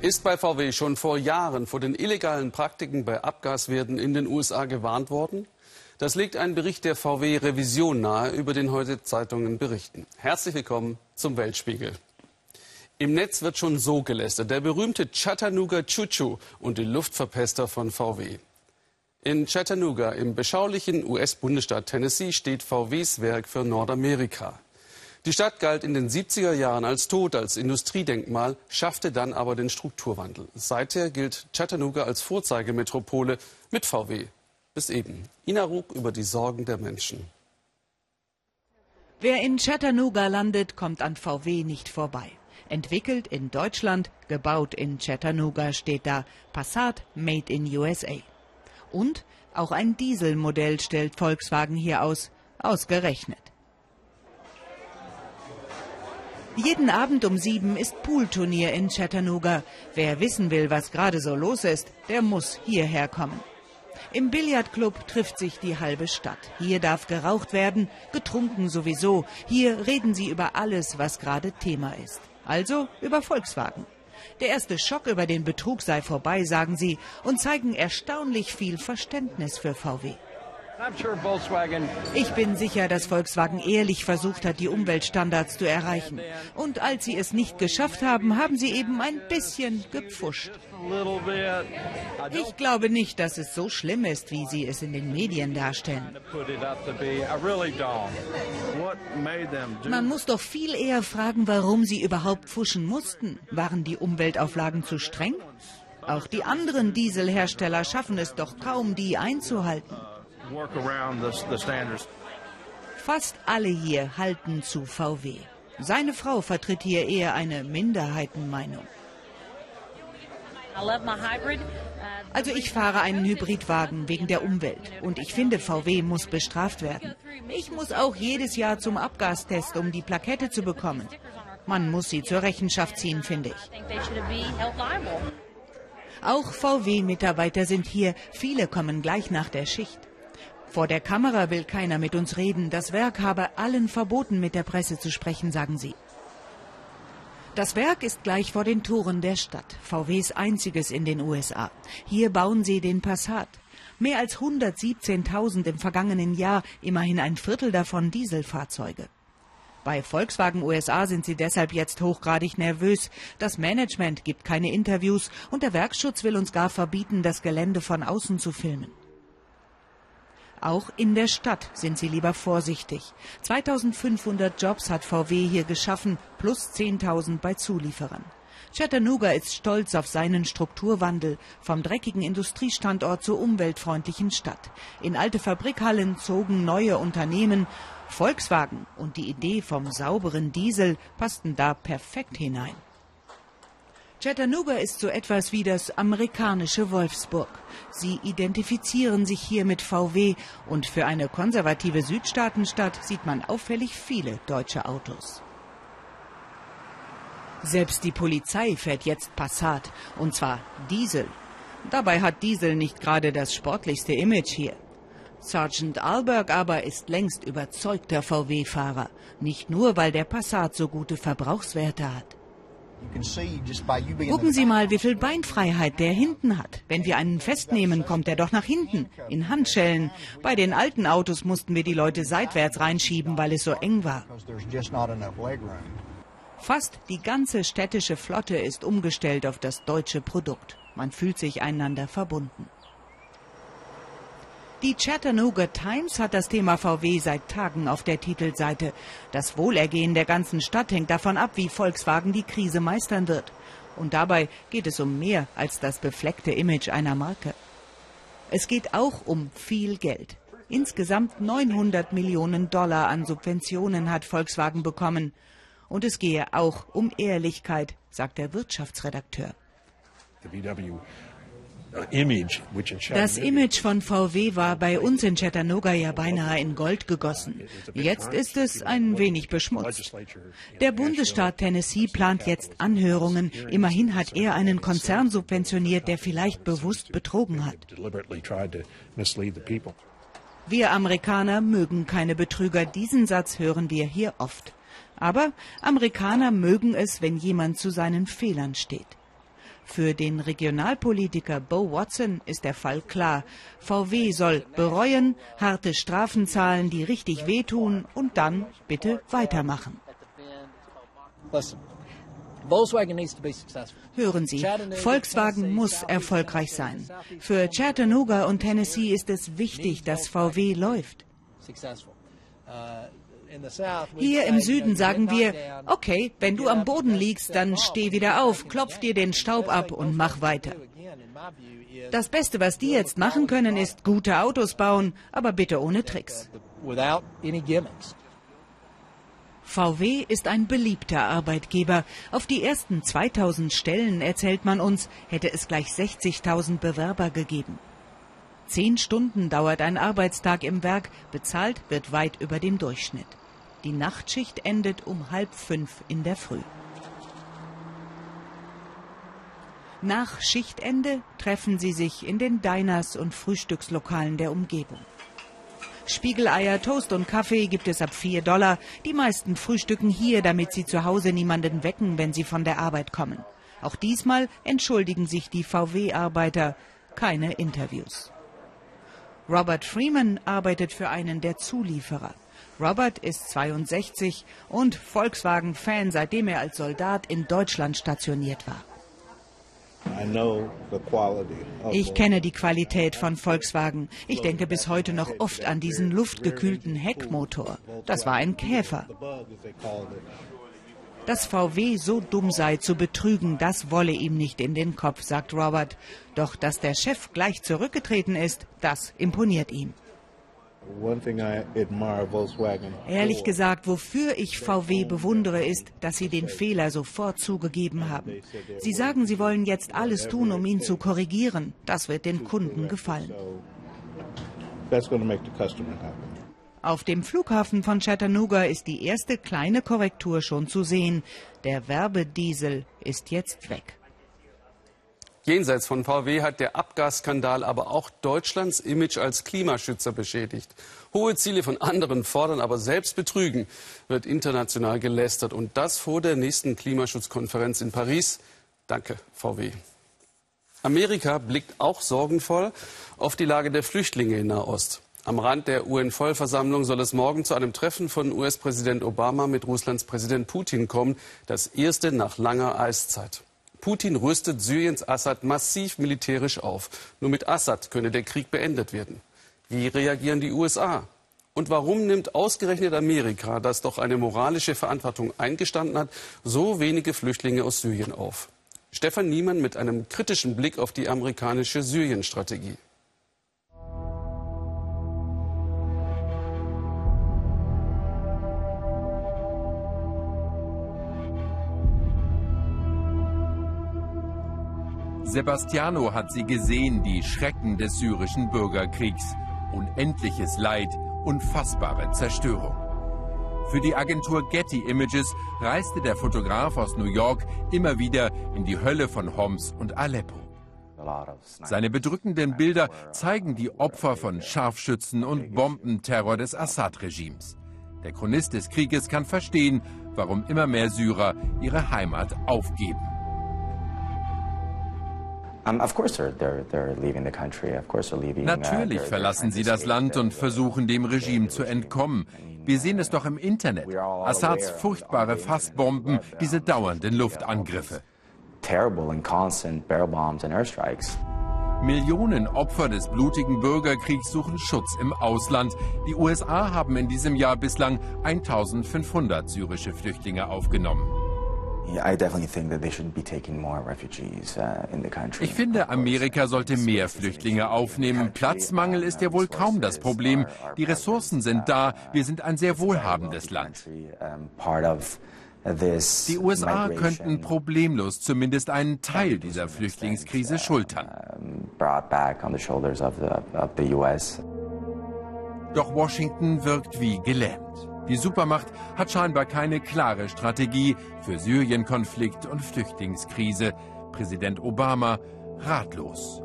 Ist bei VW schon vor Jahren vor den illegalen Praktiken bei Abgaswerten in den USA gewarnt worden? Das legt ein Bericht der VW Revision nahe, über den heute Zeitungen berichten. Herzlich willkommen zum Weltspiegel. Im Netz wird schon so gelästert. Der berühmte Chattanooga Choo-Choo und die Luftverpester von VW. In Chattanooga, im beschaulichen US-Bundesstaat Tennessee, steht VWs Werk für Nordamerika. Die Stadt galt in den 70er Jahren als tot, als Industriedenkmal, schaffte dann aber den Strukturwandel. Seither gilt Chattanooga als Vorzeigemetropole mit VW. Bis eben. Ina Ruck über die Sorgen der Menschen. Wer in Chattanooga landet, kommt an VW nicht vorbei. Entwickelt in Deutschland, gebaut in Chattanooga steht da Passat Made in USA. Und auch ein Dieselmodell stellt Volkswagen hier aus, ausgerechnet. Jeden Abend um sieben ist Poolturnier in Chattanooga. Wer wissen will, was gerade so los ist, der muss hierher kommen. Im Billardclub trifft sich die halbe Stadt. Hier darf geraucht werden, getrunken sowieso. Hier reden sie über alles, was gerade Thema ist. Also über Volkswagen. Der erste Schock über den Betrug sei vorbei, sagen sie, und zeigen erstaunlich viel Verständnis für VW. Ich bin sicher, dass Volkswagen ehrlich versucht hat, die Umweltstandards zu erreichen. Und als sie es nicht geschafft haben, haben sie eben ein bisschen gepfuscht. Ich glaube nicht, dass es so schlimm ist, wie sie es in den Medien darstellen. Man muss doch viel eher fragen, warum sie überhaupt pfuschen mussten. Waren die Umweltauflagen zu streng? Auch die anderen Dieselhersteller schaffen es doch kaum, die einzuhalten. Fast alle hier halten zu VW. Seine Frau vertritt hier eher eine Minderheitenmeinung. Also ich fahre einen Hybridwagen wegen der Umwelt und ich finde, VW muss bestraft werden. Ich muss auch jedes Jahr zum Abgastest, um die Plakette zu bekommen. Man muss sie zur Rechenschaft ziehen, finde ich. Auch VW-Mitarbeiter sind hier. Viele kommen gleich nach der Schicht. Vor der Kamera will keiner mit uns reden. Das Werk habe allen verboten, mit der Presse zu sprechen, sagen sie. Das Werk ist gleich vor den Toren der Stadt, VWs einziges in den USA. Hier bauen sie den Passat. Mehr als 117.000 im vergangenen Jahr, immerhin ein Viertel davon Dieselfahrzeuge. Bei Volkswagen USA sind sie deshalb jetzt hochgradig nervös. Das Management gibt keine Interviews und der Werkschutz will uns gar verbieten, das Gelände von außen zu filmen. Auch in der Stadt sind sie lieber vorsichtig. 2500 Jobs hat VW hier geschaffen, plus 10.000 bei Zulieferern. Chattanooga ist stolz auf seinen Strukturwandel, vom dreckigen Industriestandort zur umweltfreundlichen Stadt. In alte Fabrikhallen zogen neue Unternehmen. Volkswagen und die Idee vom sauberen Diesel passten da perfekt hinein. Chattanooga ist so etwas wie das amerikanische Wolfsburg. Sie identifizieren sich hier mit VW und für eine konservative Südstaatenstadt sieht man auffällig viele deutsche Autos. Selbst die Polizei fährt jetzt Passat, und zwar Diesel. Dabei hat Diesel nicht gerade das sportlichste Image hier. Sergeant Alberg aber ist längst überzeugter VW-Fahrer, nicht nur, weil der Passat so gute Verbrauchswerte hat. Gucken Sie mal, wie viel Beinfreiheit der hinten hat. Wenn wir einen festnehmen, kommt er doch nach hinten, in Handschellen. Bei den alten Autos mussten wir die Leute seitwärts reinschieben, weil es so eng war. Fast die ganze städtische Flotte ist umgestellt auf das deutsche Produkt. Man fühlt sich einander verbunden. Die Chattanooga Times hat das Thema VW seit Tagen auf der Titelseite. Das Wohlergehen der ganzen Stadt hängt davon ab, wie Volkswagen die Krise meistern wird. Und dabei geht es um mehr als das befleckte Image einer Marke. Es geht auch um viel Geld. Insgesamt 900 Millionen Dollar an Subventionen hat Volkswagen bekommen. Und es gehe auch um Ehrlichkeit, sagt der Wirtschaftsredakteur. Das Image von VW war bei uns in Chattanooga ja beinahe in Gold gegossen. Jetzt ist es ein wenig beschmutzt. Der Bundesstaat Tennessee plant jetzt Anhörungen. Immerhin hat er einen Konzern subventioniert, der vielleicht bewusst betrogen hat. Wir Amerikaner mögen keine Betrüger. Diesen Satz hören wir hier oft. Aber Amerikaner mögen es, wenn jemand zu seinen Fehlern steht. Für den Regionalpolitiker Bo Watson ist der Fall klar. VW soll bereuen, harte Strafen zahlen, die richtig wehtun und dann bitte weitermachen. Hören Sie, Volkswagen muss erfolgreich sein. Für Chattanooga und Tennessee ist es wichtig, dass VW läuft. Hier im Süden sagen wir, okay, wenn du am Boden liegst, dann steh wieder auf, klopf dir den Staub ab und mach weiter. Das Beste, was die jetzt machen können, ist gute Autos bauen, aber bitte ohne Tricks. VW ist ein beliebter Arbeitgeber. Auf die ersten 2000 Stellen, erzählt man uns, hätte es gleich 60.000 Bewerber gegeben. Zehn Stunden dauert ein Arbeitstag im Werk, bezahlt wird weit über dem Durchschnitt. Die Nachtschicht endet um halb fünf in der Früh. Nach Schichtende treffen sie sich in den Diners und Frühstückslokalen der Umgebung. Spiegeleier, Toast und Kaffee gibt es ab 4 Dollar. Die meisten frühstücken hier, damit sie zu Hause niemanden wecken, wenn sie von der Arbeit kommen. Auch diesmal entschuldigen sich die VW-Arbeiter. Keine Interviews. Robert Freeman arbeitet für einen der Zulieferer. Robert ist 62 und Volkswagen-Fan, seitdem er als Soldat in Deutschland stationiert war. Ich kenne die Qualität von Volkswagen. Ich denke bis heute noch oft an diesen luftgekühlten Heckmotor. Das war ein Käfer. Dass VW so dumm sei zu betrügen, das wolle ihm nicht in den Kopf, sagt Robert. Doch dass der Chef gleich zurückgetreten ist, das imponiert ihm. Ehrlich gesagt, wofür ich VW bewundere, ist, dass sie den Fehler sofort zugegeben haben. Sie sagen, sie wollen jetzt alles tun, um ihn zu korrigieren. Das wird den Kunden gefallen. Auf dem Flughafen von Chattanooga ist die erste kleine Korrektur schon zu sehen. Der Werbediesel ist jetzt weg. Jenseits von VW hat der Abgasskandal aber auch Deutschlands Image als Klimaschützer beschädigt. Hohe Ziele von anderen fordern, aber selbst betrügen, wird international gelästert. Und das vor der nächsten Klimaschutzkonferenz in Paris. Danke, VW. Amerika blickt auch sorgenvoll auf die Lage der Flüchtlinge in Nahost. Am Rand der UN-Vollversammlung soll es morgen zu einem Treffen von US-Präsident Obama mit Russlands Präsident Putin kommen, das erste nach langer Eiszeit. Putin rüstet Syriens Assad massiv militärisch auf. Nur mit Assad könne der Krieg beendet werden. Wie reagieren die USA? Und warum nimmt ausgerechnet Amerika, das doch eine moralische Verantwortung eingestanden hat, so wenige Flüchtlinge aus Syrien auf? Stefan Niemann mit einem kritischen Blick auf die amerikanische Syrien-Strategie. Sebastiano hat sie gesehen, die Schrecken des syrischen Bürgerkriegs. Unendliches Leid, unfassbare Zerstörung. Für die Agentur Getty Images reiste der Fotograf aus New York immer wieder in die Hölle von Homs und Aleppo. Seine bedrückenden Bilder zeigen die Opfer von Scharfschützen und Bombenterror des Assad-Regimes. Der Chronist des Krieges kann verstehen, warum immer mehr Syrer ihre Heimat aufgeben. Natürlich verlassen sie das Land und versuchen dem Regime zu entkommen. Wir sehen es doch im Internet. Assads furchtbare Fassbomben, diese dauernden Luftangriffe. Millionen Opfer des blutigen Bürgerkriegs suchen Schutz im Ausland. Die USA haben in diesem Jahr bislang 1500 syrische Flüchtlinge aufgenommen. Uh, ich finde, Amerika sollte mehr Flüchtlinge aufnehmen. Platzmangel ist ja wohl kaum das Problem. Die Ressourcen sind da. Wir sind ein sehr wohlhabendes Land. Die USA könnten problemlos zumindest einen Teil dieser Flüchtlingskrise schultern. Doch Washington wirkt wie gelähmt. Die Supermacht hat scheinbar keine klare Strategie für Syrien-Konflikt und Flüchtlingskrise. Präsident Obama ratlos.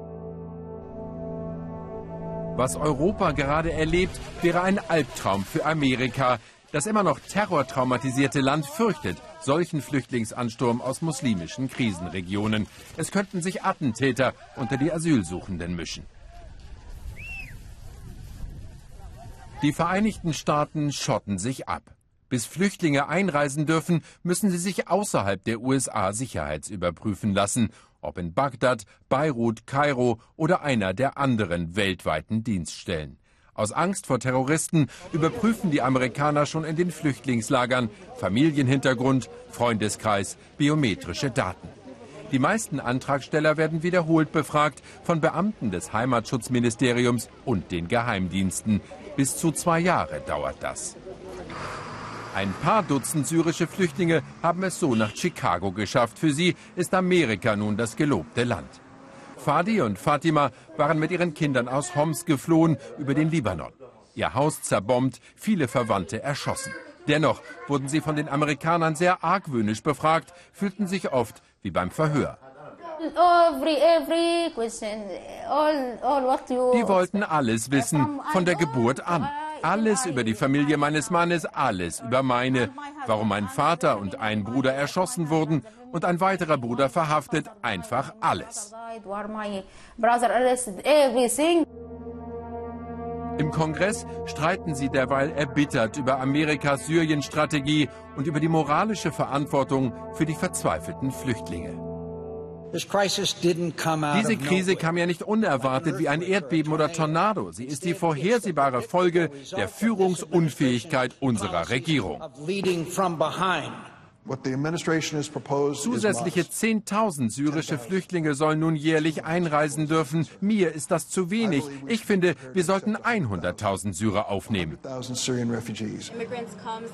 Was Europa gerade erlebt, wäre ein Albtraum für Amerika. Das immer noch terrortraumatisierte Land fürchtet solchen Flüchtlingsansturm aus muslimischen Krisenregionen. Es könnten sich Attentäter unter die Asylsuchenden mischen. Die Vereinigten Staaten schotten sich ab. Bis Flüchtlinge einreisen dürfen, müssen sie sich außerhalb der USA sicherheitsüberprüfen lassen, ob in Bagdad, Beirut, Kairo oder einer der anderen weltweiten Dienststellen. Aus Angst vor Terroristen überprüfen die Amerikaner schon in den Flüchtlingslagern Familienhintergrund, Freundeskreis, biometrische Daten. Die meisten Antragsteller werden wiederholt befragt von Beamten des Heimatschutzministeriums und den Geheimdiensten. Bis zu zwei Jahre dauert das. Ein paar Dutzend syrische Flüchtlinge haben es so nach Chicago geschafft. Für sie ist Amerika nun das gelobte Land. Fadi und Fatima waren mit ihren Kindern aus Homs geflohen über den Libanon. Ihr Haus zerbombt, viele Verwandte erschossen. Dennoch wurden sie von den Amerikanern sehr argwöhnisch befragt, fühlten sich oft wie beim Verhör. Die wollten alles wissen, von der Geburt an. Alles über die Familie meines Mannes, alles über meine, warum mein Vater und ein Bruder erschossen wurden und ein weiterer Bruder verhaftet, einfach alles. Im Kongress streiten sie derweil erbittert über Amerikas Syrien-Strategie und über die moralische Verantwortung für die verzweifelten Flüchtlinge. Diese Krise kam ja nicht unerwartet wie ein Erdbeben oder Tornado. Sie ist die vorhersehbare Folge der Führungsunfähigkeit unserer Regierung. Zusätzliche 10.000 syrische Flüchtlinge sollen nun jährlich einreisen dürfen. Mir ist das zu wenig. Ich finde, wir sollten 100.000 Syrer aufnehmen.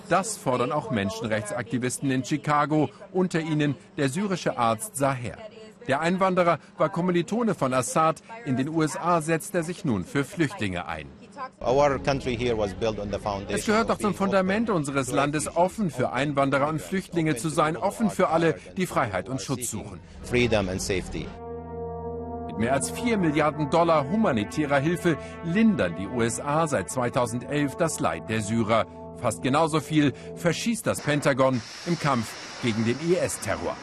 Das fordern auch Menschenrechtsaktivisten in Chicago, unter ihnen der syrische Arzt Saher. Der Einwanderer war Kommilitone von Assad. In den USA setzt er sich nun für Flüchtlinge ein. Es gehört doch zum Fundament unseres Landes, offen für Einwanderer und Flüchtlinge zu sein, offen für alle, die Freiheit und Schutz suchen. Mit mehr als 4 Milliarden Dollar humanitärer Hilfe lindern die USA seit 2011 das Leid der Syrer. Fast genauso viel verschießt das Pentagon im Kampf gegen den IS-Terror.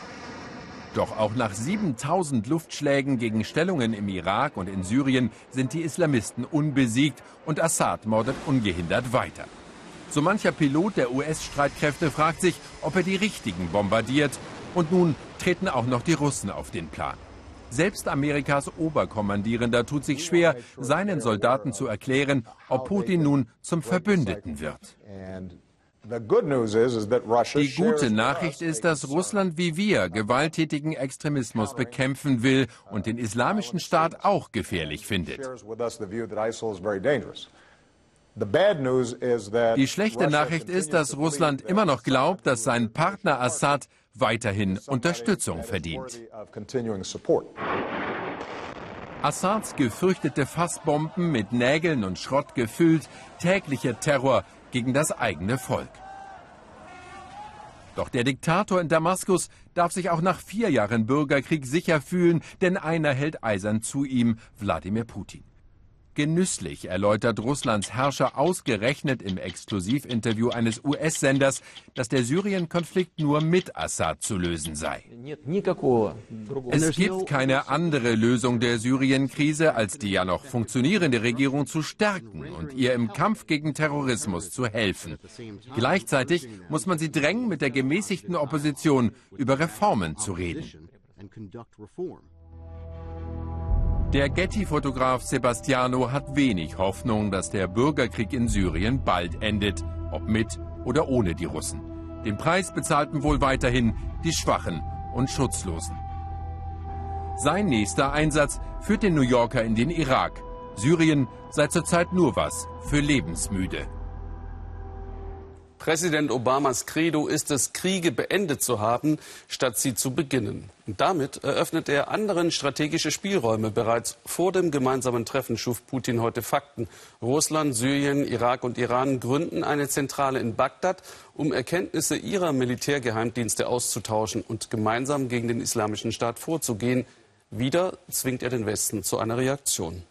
Doch auch nach 7000 Luftschlägen gegen Stellungen im Irak und in Syrien sind die Islamisten unbesiegt und Assad mordet ungehindert weiter. So mancher Pilot der US-Streitkräfte fragt sich, ob er die richtigen bombardiert. Und nun treten auch noch die Russen auf den Plan. Selbst Amerikas Oberkommandierender tut sich schwer, seinen Soldaten zu erklären, ob Putin nun zum Verbündeten wird. Die gute Nachricht ist, dass Russland wie wir gewalttätigen Extremismus bekämpfen will und den islamischen Staat auch gefährlich findet. Die schlechte Nachricht ist, dass Russland immer noch glaubt, dass sein Partner Assad weiterhin Unterstützung verdient. Assads gefürchtete Fassbomben mit Nägeln und Schrott gefüllt, täglicher Terror gegen das eigene Volk. Doch der Diktator in Damaskus darf sich auch nach vier Jahren Bürgerkrieg sicher fühlen, denn einer hält eisern zu ihm, Wladimir Putin. Genüsslich erläutert Russlands Herrscher ausgerechnet im Exklusivinterview eines US-Senders, dass der Syrien-Konflikt nur mit Assad zu lösen sei. Es gibt keine andere Lösung der Syrien-Krise, als die ja noch funktionierende Regierung zu stärken und ihr im Kampf gegen Terrorismus zu helfen. Gleichzeitig muss man sie drängen, mit der gemäßigten Opposition über Reformen zu reden. Der Getty-Fotograf Sebastiano hat wenig Hoffnung, dass der Bürgerkrieg in Syrien bald endet, ob mit oder ohne die Russen. Den Preis bezahlten wohl weiterhin die Schwachen und Schutzlosen. Sein nächster Einsatz führt den New Yorker in den Irak. Syrien sei zurzeit nur was für Lebensmüde. Präsident Obamas Credo ist es, Kriege beendet zu haben, statt sie zu beginnen. Und damit eröffnet er anderen strategische Spielräume. Bereits vor dem gemeinsamen Treffen schuf Putin heute Fakten. Russland, Syrien, Irak und Iran gründen eine Zentrale in Bagdad, um Erkenntnisse ihrer Militärgeheimdienste auszutauschen und gemeinsam gegen den Islamischen Staat vorzugehen. Wieder zwingt er den Westen zu einer Reaktion.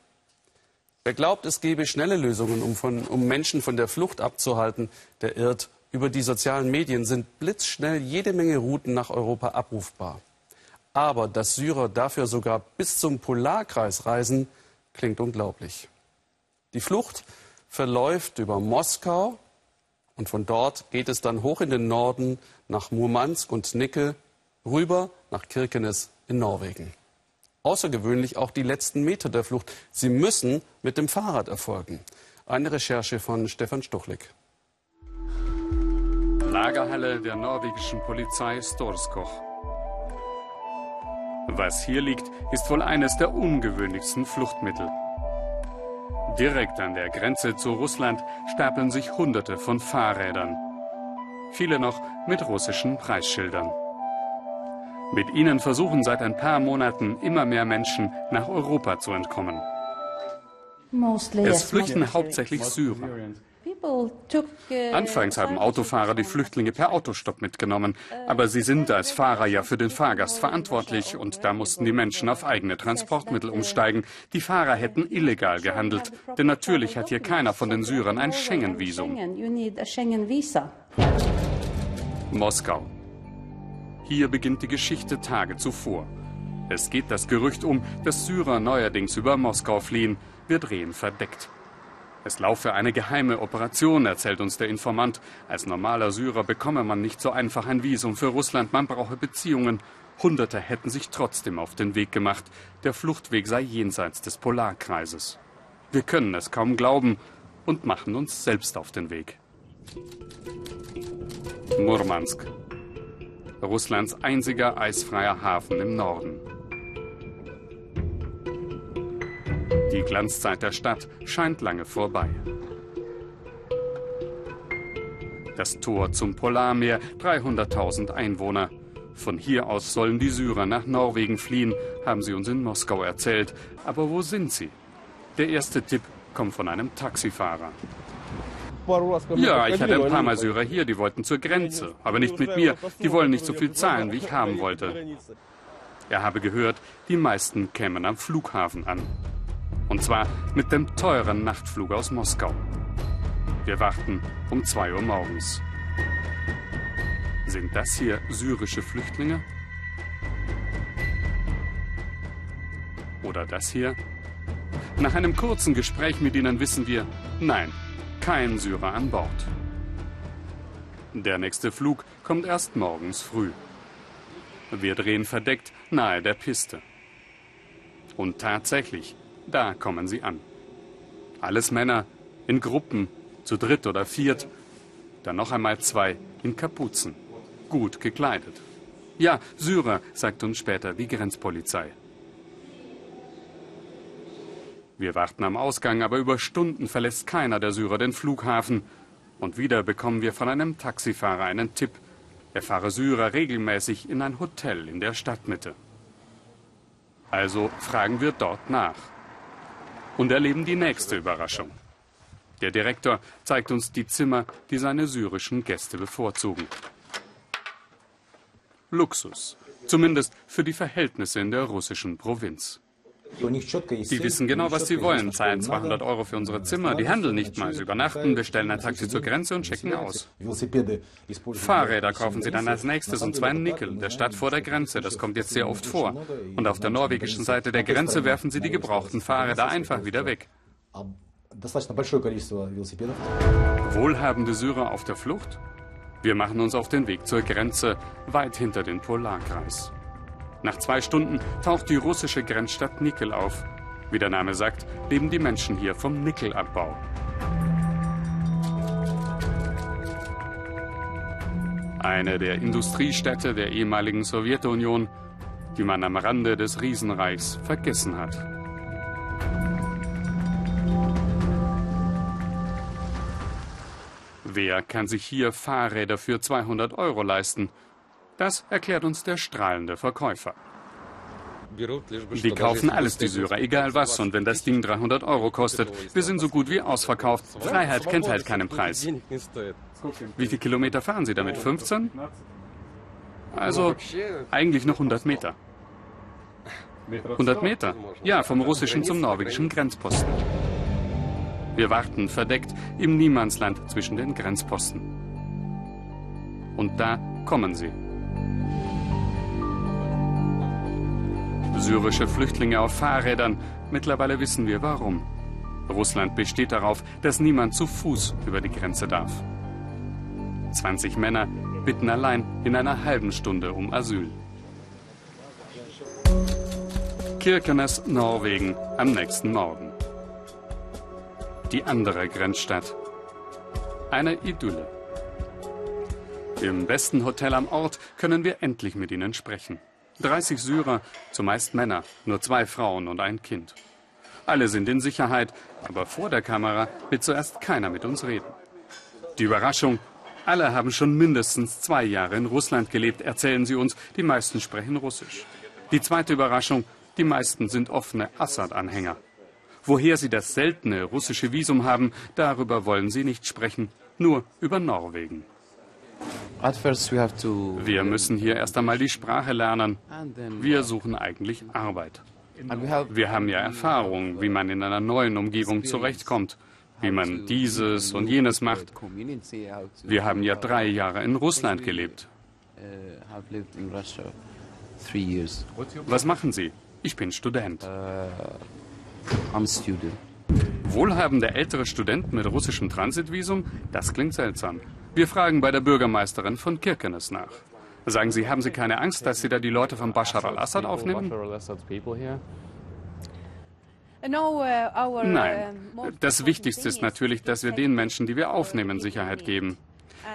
Wer glaubt, es gebe schnelle Lösungen, um, von, um Menschen von der Flucht abzuhalten, der irrt. Über die sozialen Medien sind blitzschnell jede Menge Routen nach Europa abrufbar. Aber dass Syrer dafür sogar bis zum Polarkreis reisen, klingt unglaublich. Die Flucht verläuft über Moskau und von dort geht es dann hoch in den Norden nach Murmansk und Nickel rüber nach Kirkenes in Norwegen. Außergewöhnlich auch die letzten Meter der Flucht. Sie müssen mit dem Fahrrad erfolgen. Eine Recherche von Stefan Stuchlik. Lagerhalle der norwegischen Polizei Storskoch. Was hier liegt, ist wohl eines der ungewöhnlichsten Fluchtmittel. Direkt an der Grenze zu Russland stapeln sich Hunderte von Fahrrädern. Viele noch mit russischen Preisschildern. Mit ihnen versuchen seit ein paar Monaten immer mehr Menschen nach Europa zu entkommen. Es flüchten hauptsächlich Syrer. Anfangs haben Autofahrer die Flüchtlinge per Autostopp mitgenommen, aber sie sind als Fahrer ja für den Fahrgast verantwortlich und da mussten die Menschen auf eigene Transportmittel umsteigen. Die Fahrer hätten illegal gehandelt, denn natürlich hat hier keiner von den Syrern ein Schengen-Visum. Moskau. Hier beginnt die Geschichte Tage zuvor. Es geht das Gerücht um, dass Syrer neuerdings über Moskau fliehen. Wir drehen verdeckt. Es laufe eine geheime Operation, erzählt uns der Informant. Als normaler Syrer bekomme man nicht so einfach ein Visum für Russland, man brauche Beziehungen. Hunderte hätten sich trotzdem auf den Weg gemacht. Der Fluchtweg sei jenseits des Polarkreises. Wir können es kaum glauben und machen uns selbst auf den Weg. Murmansk, Russlands einziger eisfreier Hafen im Norden. Die Glanzzeit der Stadt scheint lange vorbei. Das Tor zum Polarmeer, 300.000 Einwohner. Von hier aus sollen die Syrer nach Norwegen fliehen, haben sie uns in Moskau erzählt. Aber wo sind sie? Der erste Tipp kommt von einem Taxifahrer. Ja, ich hatte ein paar Mal Syrer hier, die wollten zur Grenze, aber nicht mit mir. Die wollen nicht so viel zahlen, wie ich haben wollte. Er habe gehört, die meisten kämen am Flughafen an. Und zwar mit dem teuren Nachtflug aus Moskau. Wir warten um 2 Uhr morgens. Sind das hier syrische Flüchtlinge? Oder das hier? Nach einem kurzen Gespräch mit ihnen wissen wir, nein, kein Syrer an Bord. Der nächste Flug kommt erst morgens früh. Wir drehen verdeckt nahe der Piste. Und tatsächlich, da kommen sie an. Alles Männer, in Gruppen, zu dritt oder viert. Dann noch einmal zwei in Kapuzen, gut gekleidet. Ja, Syrer, sagt uns später die Grenzpolizei. Wir warten am Ausgang, aber über Stunden verlässt keiner der Syrer den Flughafen. Und wieder bekommen wir von einem Taxifahrer einen Tipp. Er fahre Syrer regelmäßig in ein Hotel in der Stadtmitte. Also fragen wir dort nach. Und erleben die nächste Überraschung. Der Direktor zeigt uns die Zimmer, die seine syrischen Gäste bevorzugen. Luxus. Zumindest für die Verhältnisse in der russischen Provinz. Die wissen genau, was sie wollen, zahlen 200 Euro für unsere Zimmer, die handeln nicht mal, sie übernachten, bestellen ein Taxi zur Grenze und checken aus. Fahrräder kaufen sie dann als nächstes, und zwar in Nickel, der Stadt vor der Grenze, das kommt jetzt sehr oft vor. Und auf der norwegischen Seite der Grenze werfen sie die gebrauchten Fahrräder einfach wieder weg. Wohlhabende Syrer auf der Flucht? Wir machen uns auf den Weg zur Grenze, weit hinter den Polarkreis. Nach zwei Stunden taucht die russische Grenzstadt Nickel auf. Wie der Name sagt, leben die Menschen hier vom Nickelabbau. Eine der Industriestädte der ehemaligen Sowjetunion, die man am Rande des Riesenreichs vergessen hat. Wer kann sich hier Fahrräder für 200 Euro leisten? Das erklärt uns der strahlende Verkäufer. Die kaufen alles, die Syrer, egal was. Und wenn das Ding 300 Euro kostet, wir sind so gut wie ausverkauft. Freiheit kennt halt keinen Preis. Wie viele Kilometer fahren Sie damit? 15? Also eigentlich noch 100 Meter. 100 Meter? Ja, vom russischen zum norwegischen Grenzposten. Wir warten verdeckt im Niemandsland zwischen den Grenzposten. Und da kommen sie. Syrische Flüchtlinge auf Fahrrädern. Mittlerweile wissen wir warum. Russland besteht darauf, dass niemand zu Fuß über die Grenze darf. 20 Männer bitten allein in einer halben Stunde um Asyl. Kirkenes, Norwegen, am nächsten Morgen. Die andere Grenzstadt. Eine Idylle. Im besten Hotel am Ort können wir endlich mit ihnen sprechen. 30 Syrer, zumeist Männer, nur zwei Frauen und ein Kind. Alle sind in Sicherheit, aber vor der Kamera wird zuerst keiner mit uns reden. Die Überraschung, alle haben schon mindestens zwei Jahre in Russland gelebt, erzählen sie uns, die meisten sprechen Russisch. Die zweite Überraschung, die meisten sind offene Assad-Anhänger. Woher sie das seltene russische Visum haben, darüber wollen sie nicht sprechen, nur über Norwegen. Wir müssen hier erst einmal die Sprache lernen. Wir suchen eigentlich Arbeit. Wir haben ja Erfahrung, wie man in einer neuen Umgebung zurechtkommt, wie man dieses und jenes macht. Wir haben ja drei Jahre in Russland gelebt. Was machen Sie? Ich bin Student. Uh, Wohlhabender ältere Student mit russischem Transitvisum? Das klingt seltsam. Wir fragen bei der Bürgermeisterin von Kirkenes nach. Sagen Sie, haben Sie keine Angst, dass Sie da die Leute von Bashar al-Assad aufnehmen? Nein. Das Wichtigste ist natürlich, dass wir den Menschen, die wir aufnehmen, Sicherheit geben.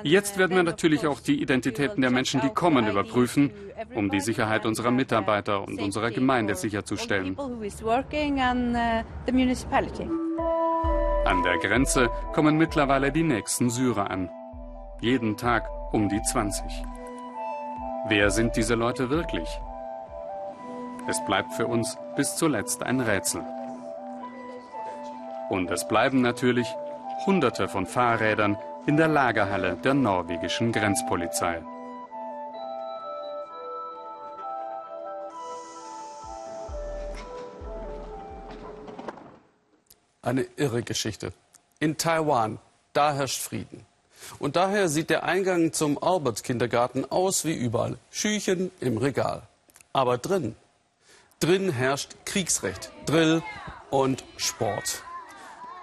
Jetzt werden wir natürlich auch die Identitäten der Menschen, die kommen, überprüfen, um die Sicherheit unserer Mitarbeiter und unserer Gemeinde sicherzustellen. An der Grenze kommen mittlerweile die nächsten Syrer an. Jeden Tag um die 20. Wer sind diese Leute wirklich? Es bleibt für uns bis zuletzt ein Rätsel. Und es bleiben natürlich Hunderte von Fahrrädern, in der Lagerhalle der norwegischen Grenzpolizei. Eine irre Geschichte. In Taiwan, da herrscht Frieden. Und daher sieht der Eingang zum Albert-Kindergarten aus wie überall. Schüchen im Regal. Aber drin, drin herrscht Kriegsrecht, Drill und Sport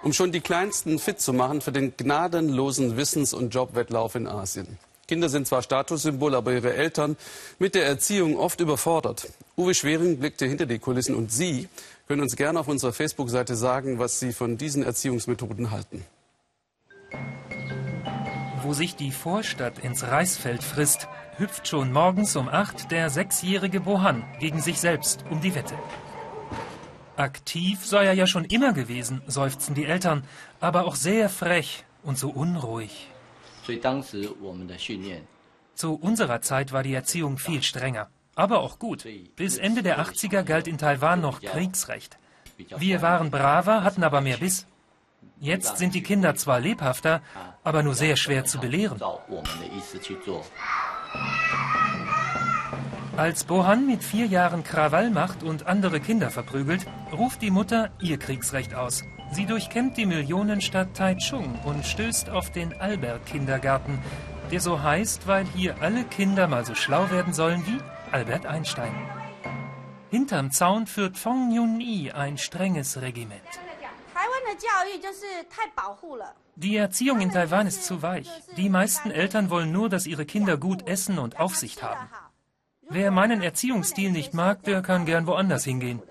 um schon die Kleinsten fit zu machen für den gnadenlosen Wissens- und Jobwettlauf in Asien. Kinder sind zwar Statussymbol, aber ihre Eltern mit der Erziehung oft überfordert. Uwe Schwering blickte hinter die Kulissen und Sie können uns gerne auf unserer Facebook-Seite sagen, was Sie von diesen Erziehungsmethoden halten. Wo sich die Vorstadt ins Reisfeld frisst, hüpft schon morgens um acht der sechsjährige Bohan gegen sich selbst um die Wette. Aktiv sei er ja schon immer gewesen, seufzen die Eltern, aber auch sehr frech und so unruhig. Zu unserer Zeit war die Erziehung viel strenger, aber auch gut. Bis Ende der 80er galt in Taiwan noch Kriegsrecht. Wir waren braver, hatten aber mehr Biss. Jetzt sind die Kinder zwar lebhafter, aber nur sehr schwer zu belehren. Als Bohan mit vier Jahren Krawall macht und andere Kinder verprügelt, ruft die Mutter ihr Kriegsrecht aus. Sie durchkämmt die Millionenstadt Taichung und stößt auf den Albert-Kindergarten, der so heißt, weil hier alle Kinder mal so schlau werden sollen wie Albert Einstein. Hinterm Zaun führt Fong Yun-i ein strenges Regiment. Die Erziehung in Taiwan ist zu weich. Die meisten Eltern wollen nur, dass ihre Kinder gut essen und Aufsicht haben. Wer meinen Erziehungsstil nicht mag, der kann gern woanders hingehen.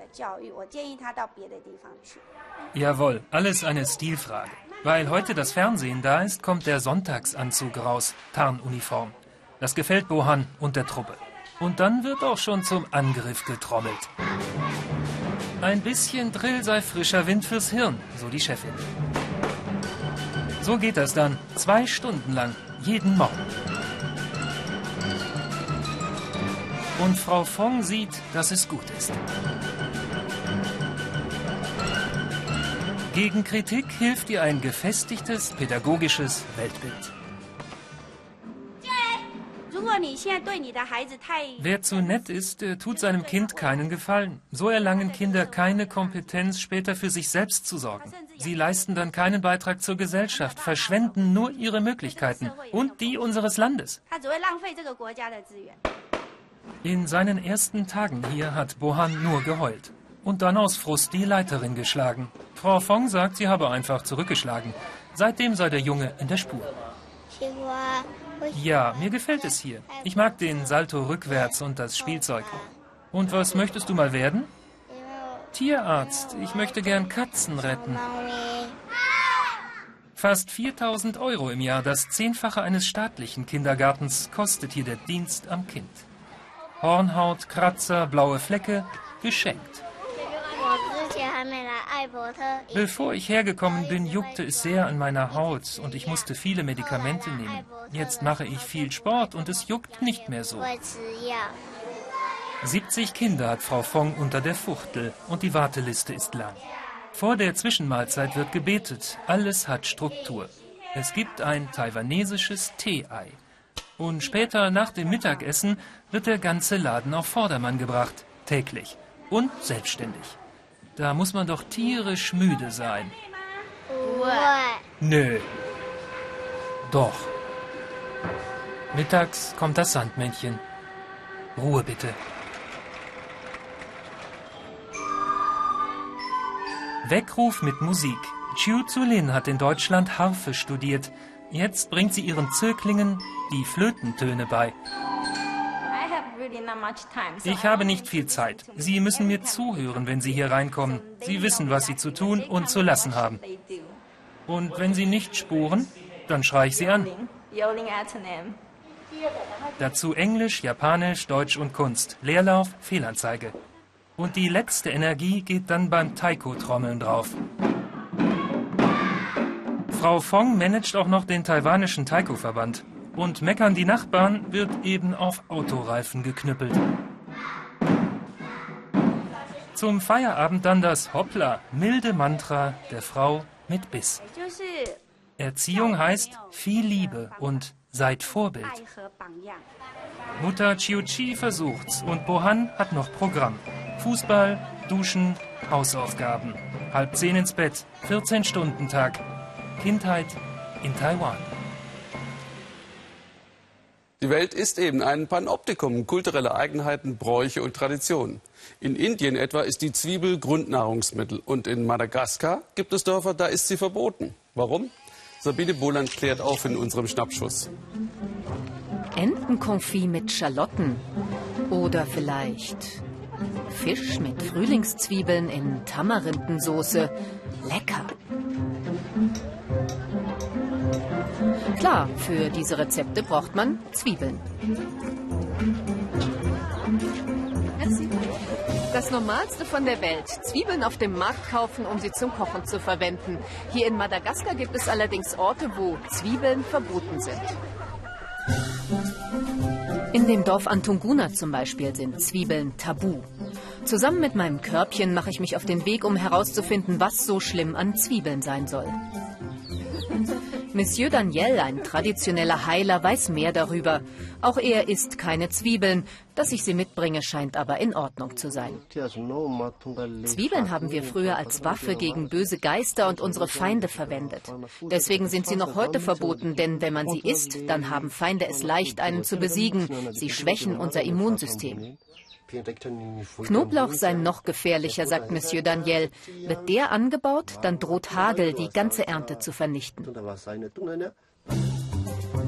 Jawohl, alles eine Stilfrage. Weil heute das Fernsehen da ist, kommt der Sonntagsanzug raus, Tarnuniform. Das gefällt Bohan und der Truppe. Und dann wird auch schon zum Angriff getrommelt. Ein bisschen Drill sei frischer Wind fürs Hirn, so die Chefin. So geht das dann, zwei Stunden lang, jeden Morgen. Und Frau Fong sieht, dass es gut ist. Gegen Kritik hilft ihr ein gefestigtes pädagogisches Weltbild. Wer zu nett ist, tut seinem Kind keinen Gefallen. So erlangen Kinder keine Kompetenz, später für sich selbst zu sorgen. Sie leisten dann keinen Beitrag zur Gesellschaft, verschwenden nur ihre Möglichkeiten und die unseres Landes. In seinen ersten Tagen hier hat Bohan nur geheult. Und dann aus Frust die Leiterin geschlagen. Frau Fong sagt, sie habe einfach zurückgeschlagen. Seitdem sei der Junge in der Spur. Ja, mir gefällt es hier. Ich mag den Salto rückwärts und das Spielzeug. Und was möchtest du mal werden? Tierarzt. Ich möchte gern Katzen retten. Fast 4000 Euro im Jahr, das Zehnfache eines staatlichen Kindergartens, kostet hier der Dienst am Kind. Hornhaut, Kratzer, blaue Flecke, geschenkt. Bevor ich hergekommen bin, juckte es sehr an meiner Haut und ich musste viele Medikamente nehmen. Jetzt mache ich viel Sport und es juckt nicht mehr so. 70 Kinder hat Frau Fong unter der Fuchtel und die Warteliste ist lang. Vor der Zwischenmahlzeit wird gebetet. Alles hat Struktur. Es gibt ein taiwanesisches Tee-Ei. Und später nach dem Mittagessen wird der ganze Laden auf Vordermann gebracht. Täglich. Und selbstständig. Da muss man doch tierisch müde sein. Nö. Doch. Mittags kommt das Sandmännchen. Ruhe bitte. Weckruf mit Musik. Chiu Zulin hat in Deutschland Harfe studiert. Jetzt bringt sie ihren Zöglingen die Flötentöne bei. Ich habe nicht viel Zeit. Sie müssen mir zuhören, wenn Sie hier reinkommen. Sie wissen, was Sie zu tun und zu lassen haben. Und wenn Sie nicht spuren, dann schreie ich Sie an. Dazu Englisch, Japanisch, Deutsch und Kunst. Leerlauf, Fehlanzeige. Und die letzte Energie geht dann beim Taiko-Trommeln drauf. Frau Fong managt auch noch den taiwanischen Taiko-Verband und meckern die Nachbarn, wird eben auf Autoreifen geknüppelt. Zum Feierabend dann das Hoppla, milde Mantra der Frau mit Biss. Erziehung heißt viel Liebe und seid Vorbild. Mutter Chiu-Chi versucht's und Bohan hat noch Programm. Fußball, Duschen, Hausaufgaben. Halb zehn ins Bett, 14 Stunden Tag. Kindheit in Taiwan. Die Welt ist eben ein Panoptikum kultureller Eigenheiten, Bräuche und Traditionen. In Indien etwa ist die Zwiebel Grundnahrungsmittel und in Madagaskar gibt es Dörfer, da ist sie verboten. Warum? Sabine Boland klärt auf in unserem Schnappschuss. Entenkonfit mit Schalotten oder vielleicht Fisch mit Frühlingszwiebeln in Tamarindensoße. Lecker. Klar, für diese Rezepte braucht man Zwiebeln. Das Normalste von der Welt. Zwiebeln auf dem Markt kaufen, um sie zum Kochen zu verwenden. Hier in Madagaskar gibt es allerdings Orte, wo Zwiebeln verboten sind. In dem Dorf Antunguna zum Beispiel sind Zwiebeln tabu. Zusammen mit meinem Körbchen mache ich mich auf den Weg, um herauszufinden, was so schlimm an Zwiebeln sein soll. Monsieur Daniel, ein traditioneller Heiler, weiß mehr darüber. Auch er isst keine Zwiebeln. Dass ich sie mitbringe, scheint aber in Ordnung zu sein. Zwiebeln haben wir früher als Waffe gegen böse Geister und unsere Feinde verwendet. Deswegen sind sie noch heute verboten, denn wenn man sie isst, dann haben Feinde es leicht, einen zu besiegen. Sie schwächen unser Immunsystem. Knoblauch sei noch gefährlicher, sagt Monsieur Daniel. Wird der angebaut, dann droht Hagel die ganze Ernte zu vernichten.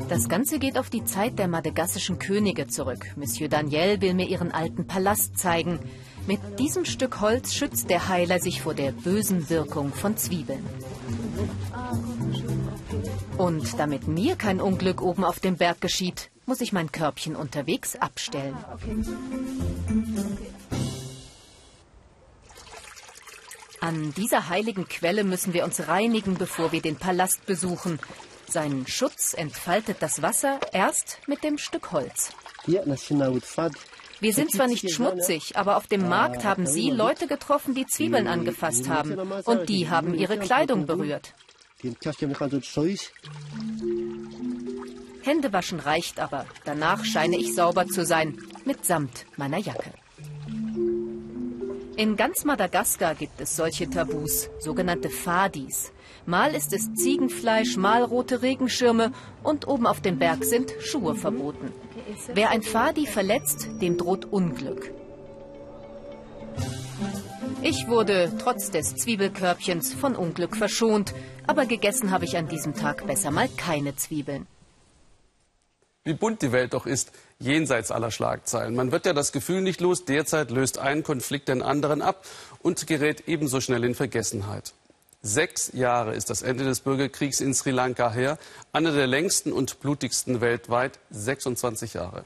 Das Ganze geht auf die Zeit der madagassischen Könige zurück. Monsieur Daniel will mir ihren alten Palast zeigen. Mit diesem Stück Holz schützt der Heiler sich vor der bösen Wirkung von Zwiebeln. Und damit mir kein Unglück oben auf dem Berg geschieht, muss ich mein Körbchen unterwegs abstellen. An dieser heiligen Quelle müssen wir uns reinigen, bevor wir den Palast besuchen. Seinen Schutz entfaltet das Wasser erst mit dem Stück Holz. Wir sind zwar nicht schmutzig, aber auf dem Markt haben Sie Leute getroffen, die Zwiebeln angefasst haben. Und die haben ihre Kleidung berührt. Händewaschen reicht aber. Danach scheine ich sauber zu sein. Mitsamt meiner Jacke. In ganz Madagaskar gibt es solche Tabus, sogenannte Fadis. Mal ist es Ziegenfleisch, mal rote Regenschirme und oben auf dem Berg sind Schuhe verboten. Wer ein Fadi verletzt, dem droht Unglück. Ich wurde trotz des Zwiebelkörbchens von Unglück verschont, aber gegessen habe ich an diesem Tag besser mal keine Zwiebeln. Wie bunt die Welt doch ist, jenseits aller Schlagzeilen. Man wird ja das Gefühl nicht los, derzeit löst ein Konflikt den anderen ab und gerät ebenso schnell in Vergessenheit. Sechs Jahre ist das Ende des Bürgerkriegs in Sri Lanka her, einer der längsten und blutigsten weltweit, 26 Jahre.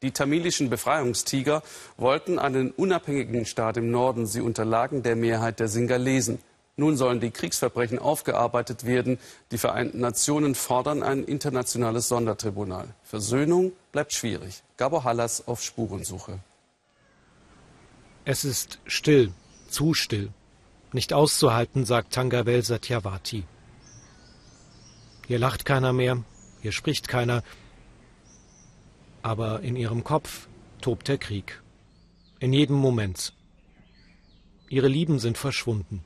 Die tamilischen Befreiungstiger wollten einen unabhängigen Staat im Norden. Sie unterlagen der Mehrheit der Singalesen. Nun sollen die Kriegsverbrechen aufgearbeitet werden. Die Vereinten Nationen fordern ein internationales Sondertribunal. Versöhnung bleibt schwierig. Gabor Hallas auf Spurensuche. Es ist still, zu still. Nicht auszuhalten, sagt Tangavel Satyavati. Hier lacht keiner mehr, hier spricht keiner, aber in ihrem Kopf tobt der Krieg. In jedem Moment. Ihre Lieben sind verschwunden.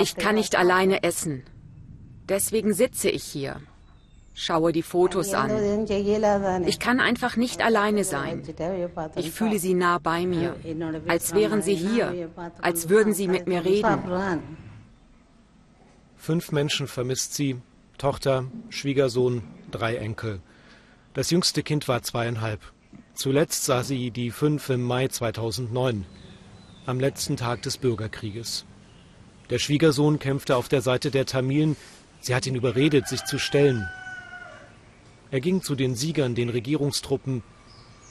Ich kann nicht alleine essen. Deswegen sitze ich hier, schaue die Fotos an. Ich kann einfach nicht alleine sein. Ich fühle sie nah bei mir, als wären sie hier, als würden sie mit mir reden. Fünf Menschen vermisst sie, Tochter, Schwiegersohn, drei Enkel. Das jüngste Kind war zweieinhalb. Zuletzt sah sie die fünf im Mai 2009, am letzten Tag des Bürgerkrieges. Der Schwiegersohn kämpfte auf der Seite der Tamilen. Sie hat ihn überredet, sich zu stellen. Er ging zu den Siegern, den Regierungstruppen,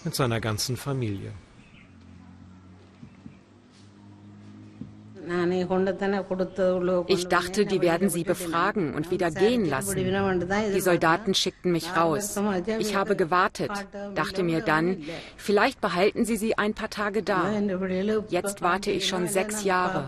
mit seiner ganzen Familie. Ich dachte, die werden sie befragen und wieder gehen lassen. Die Soldaten schickten mich raus. Ich habe gewartet, dachte mir dann, vielleicht behalten sie sie ein paar Tage da. Jetzt warte ich schon sechs Jahre.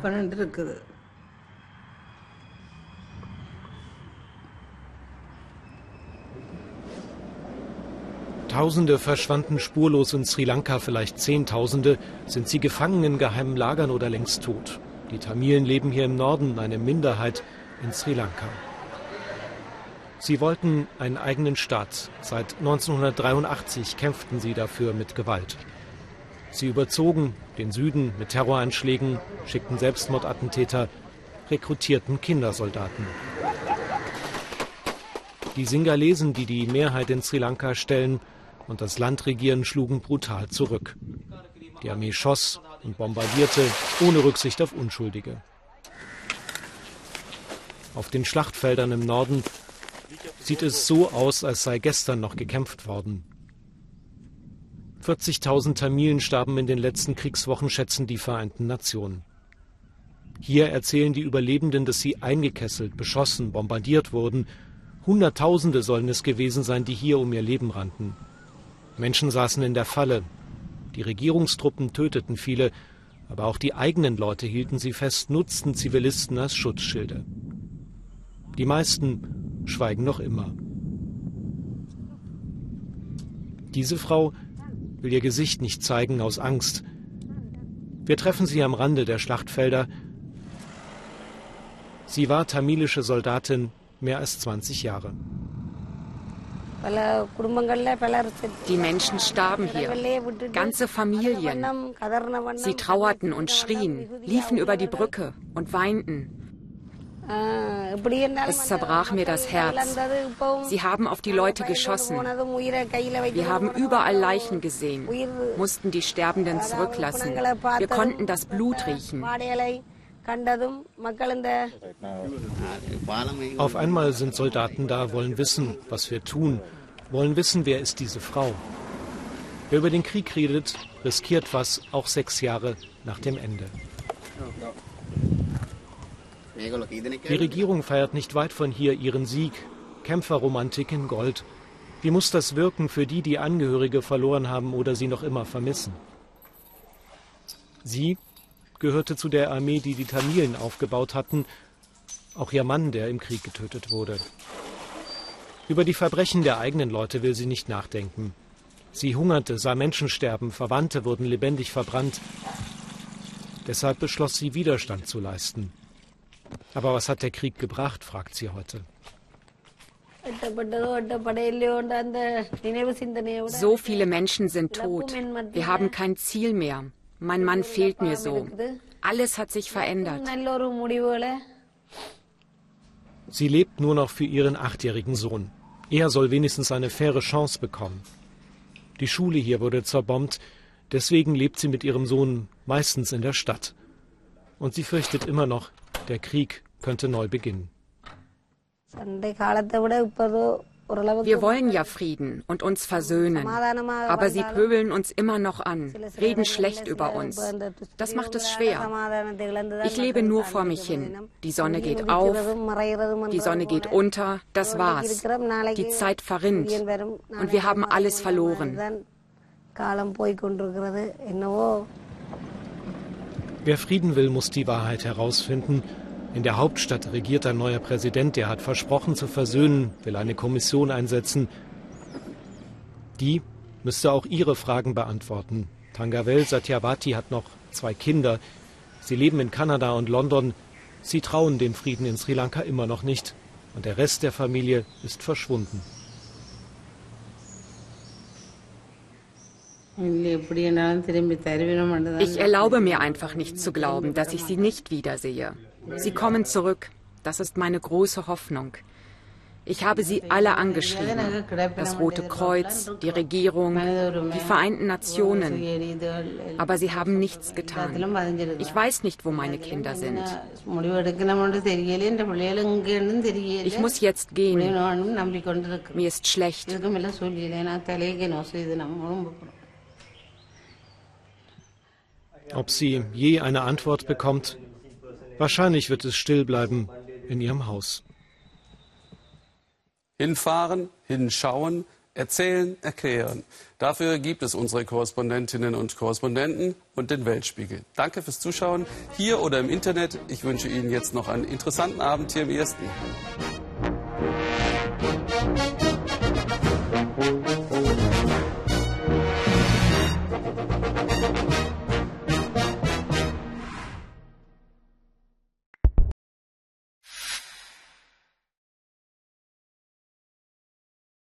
Tausende verschwanden spurlos in Sri Lanka, vielleicht Zehntausende. Sind sie gefangen in geheimen Lagern oder längst tot? Die Tamilen leben hier im Norden, eine Minderheit in Sri Lanka. Sie wollten einen eigenen Staat. Seit 1983 kämpften sie dafür mit Gewalt. Sie überzogen den Süden mit Terroranschlägen, schickten Selbstmordattentäter, rekrutierten Kindersoldaten. Die Singalesen, die die Mehrheit in Sri Lanka stellen und das Land regieren, schlugen brutal zurück. Die Armee schoss und bombardierte ohne Rücksicht auf Unschuldige. Auf den Schlachtfeldern im Norden sieht es so aus, als sei gestern noch gekämpft worden. 40.000 Tamilen starben in den letzten Kriegswochen, schätzen die Vereinten Nationen. Hier erzählen die Überlebenden, dass sie eingekesselt, beschossen, bombardiert wurden. Hunderttausende sollen es gewesen sein, die hier um ihr Leben rannten. Menschen saßen in der Falle, die Regierungstruppen töteten viele, aber auch die eigenen Leute hielten sie fest, nutzten Zivilisten als Schutzschilde. Die meisten schweigen noch immer. Diese Frau will ihr Gesicht nicht zeigen aus Angst. Wir treffen sie am Rande der Schlachtfelder. Sie war tamilische Soldatin mehr als 20 Jahre. Die Menschen starben hier, ganze Familien. Sie trauerten und schrien, liefen über die Brücke und weinten. Es zerbrach mir das Herz. Sie haben auf die Leute geschossen. Wir haben überall Leichen gesehen, mussten die Sterbenden zurücklassen. Wir konnten das Blut riechen. Auf einmal sind Soldaten da, wollen wissen, was wir tun, wollen wissen, wer ist diese Frau. Wer über den Krieg redet, riskiert was, auch sechs Jahre nach dem Ende. Die Regierung feiert nicht weit von hier ihren Sieg. Kämpferromantik in Gold. Wie muss das wirken für die, die Angehörige verloren haben oder sie noch immer vermissen? Sie gehörte zu der Armee, die die Tamilen aufgebaut hatten. Auch ihr Mann, der im Krieg getötet wurde. Über die Verbrechen der eigenen Leute will sie nicht nachdenken. Sie hungerte, sah Menschen sterben, Verwandte wurden lebendig verbrannt. Deshalb beschloss sie, Widerstand zu leisten. Aber was hat der Krieg gebracht, fragt sie heute. So viele Menschen sind tot. Wir haben kein Ziel mehr. Mein Mann fehlt mir so. Alles hat sich verändert. Sie lebt nur noch für ihren achtjährigen Sohn. Er soll wenigstens eine faire Chance bekommen. Die Schule hier wurde zerbombt, deswegen lebt sie mit ihrem Sohn meistens in der Stadt. Und sie fürchtet immer noch, der Krieg könnte neu beginnen. Wir wollen ja Frieden und uns versöhnen. Aber sie pöbeln uns immer noch an, reden schlecht über uns. Das macht es schwer. Ich lebe nur vor mich hin. Die Sonne geht auf, die Sonne geht unter, das war's. Die Zeit verrinnt und wir haben alles verloren. Wer Frieden will, muss die Wahrheit herausfinden in der Hauptstadt regiert ein neuer Präsident, der hat versprochen zu versöhnen, will eine Kommission einsetzen. Die müsste auch ihre Fragen beantworten. Tangavel Satyavati hat noch zwei Kinder. Sie leben in Kanada und London. Sie trauen dem Frieden in Sri Lanka immer noch nicht. Und der Rest der Familie ist verschwunden. Ich erlaube mir einfach nicht zu glauben, dass ich sie nicht wiedersehe. Sie kommen zurück. Das ist meine große Hoffnung. Ich habe sie alle angeschrieben. Das Rote Kreuz, die Regierung, die Vereinten Nationen. Aber sie haben nichts getan. Ich weiß nicht, wo meine Kinder sind. Ich muss jetzt gehen. Mir ist schlecht. Ob sie je eine Antwort bekommt, wahrscheinlich wird es still bleiben in ihrem Haus. Hinfahren, hinschauen, erzählen, erklären. Dafür gibt es unsere Korrespondentinnen und Korrespondenten und den Weltspiegel. Danke fürs Zuschauen hier oder im Internet. Ich wünsche Ihnen jetzt noch einen interessanten Abend hier im Ersten.